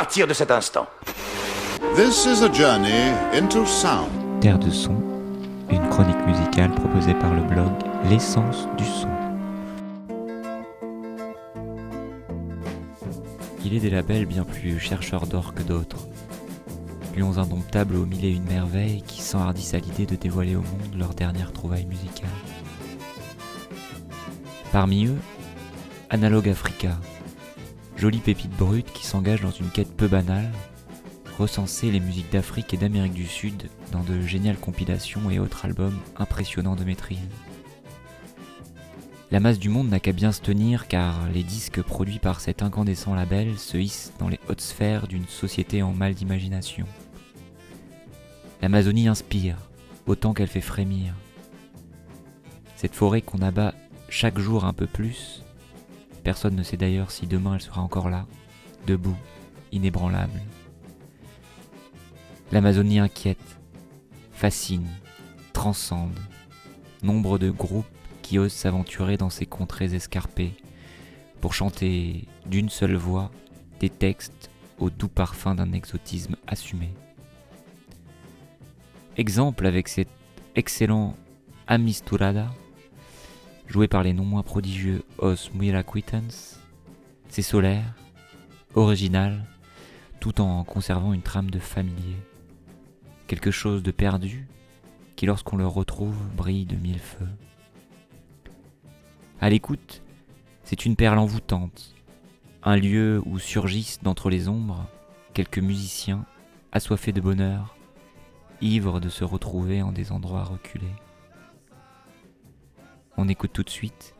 partir de cet instant. This is a journey into sound. Terre de son, une chronique musicale proposée par le blog L'essence du son. Il est des labels bien plus chercheurs d'or que d'autres. Lions indomptables aux mille et une merveilles qui s'enhardissent à l'idée de dévoiler au monde leur dernière trouvaille musicale. Parmi eux, Analog Africa, jolie pépite brute qui s'engage dans une quête peu banale, recenser les musiques d'Afrique et d'Amérique du Sud dans de géniales compilations et autres albums impressionnants de maîtrise. La masse du monde n'a qu'à bien se tenir car les disques produits par cet incandescent label se hissent dans les hautes sphères d'une société en mal d'imagination. L'Amazonie inspire autant qu'elle fait frémir. Cette forêt qu'on abat chaque jour un peu plus, personne ne sait d'ailleurs si demain elle sera encore là, debout, inébranlable. L'Amazonie inquiète, fascine, transcende. Nombre de groupes qui osent s'aventurer dans ces contrées escarpées pour chanter d'une seule voix des textes au doux parfum d'un exotisme assumé. Exemple avec cet excellent Amisturada, joué par les non moins prodigieux Os Muiraquitans, c'est solaire, original, tout en conservant une trame de familier. Quelque chose de perdu qui, lorsqu'on le retrouve, brille de mille feux. À l'écoute, c'est une perle envoûtante, un lieu où surgissent d'entre les ombres quelques musiciens assoiffés de bonheur, ivres de se retrouver en des endroits reculés. On écoute tout de suite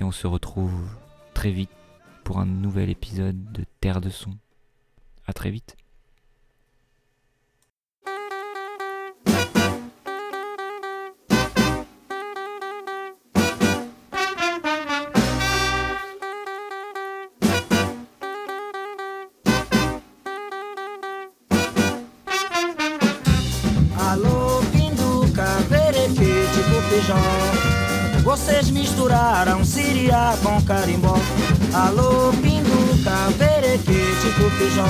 et on se retrouve très vite pour un nouvel épisode de Terre de Son. À très vite. Alô, Vocês misturaram Siriá com carimbó. Alô, Pinduca, Verequete, Cupijão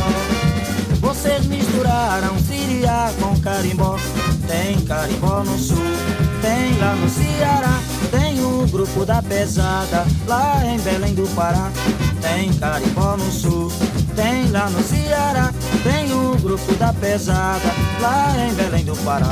Vocês misturaram Siriá com carimbó. Tem carimbó no sul, tem lá no Ceará Tem o grupo da pesada lá em Belém do Pará. Tem carimbó no sul, tem lá no Ceará Tem o grupo da pesada lá em Belém do Pará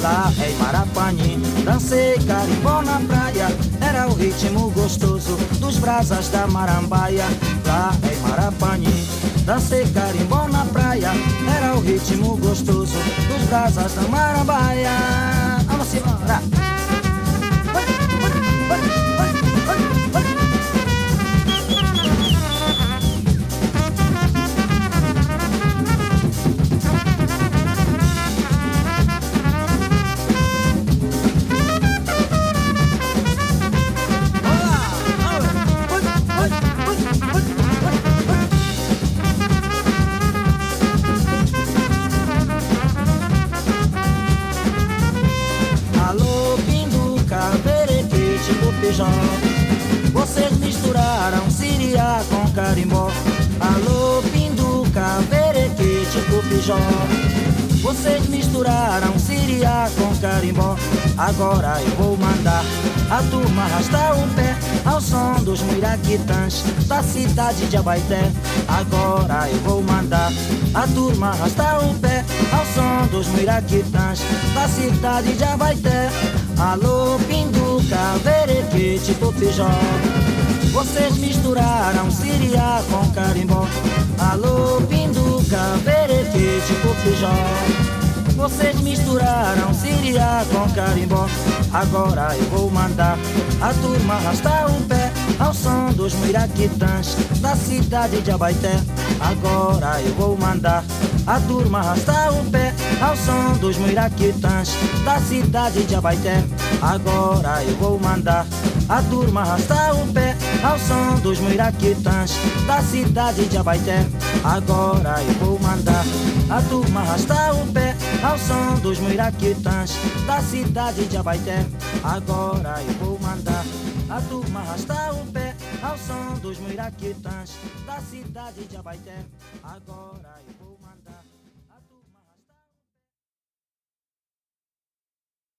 Lá em Marapani, dancei carimbó na praia Era o ritmo gostoso dos brasas da marambaia. Lá em Marapani, dancei carimbó na praia Era o ritmo gostoso dos brasas da marambaia. Vamos embora! Cupijão Vocês misturaram Siriá com carimbó. Alô, Pinduca, Verequete, Cupijão Vocês misturaram Siriá com carimbó. Agora eu vou mandar a turma arrastar o pé Ao som dos muiraquitãs da cidade de Abaité. Agora eu vou mandar a turma arrastar o pé Ao som dos muiraquitãs da cidade de Abaité. Alô, Pinduca, Verequete, Popijó Vocês misturaram Siriá com carimbó. Alô, Pinduca, Verequete, Popijó vocês misturaram Siriá com carimbó. Agora eu vou mandar a turma arrastar o pé Ao som dos muiraquitãs da cidade de Abaité. Agora eu vou mandar a turma arrastar o pé Ao som dos muiraquitãs da cidade de Abaité. Agora eu vou mandar a turma arrastar o pé Ao som dos muiraquitãs da cidade de Abaité. Agora eu vou mandar a turma arrastar o pé Ao som dos muiraquitãs da cidade de Abaité Agora eu vou mandar a turma arrastar o pé ao som dos muiraquitãs da cidade de Abaité. Agora eu vou mandar.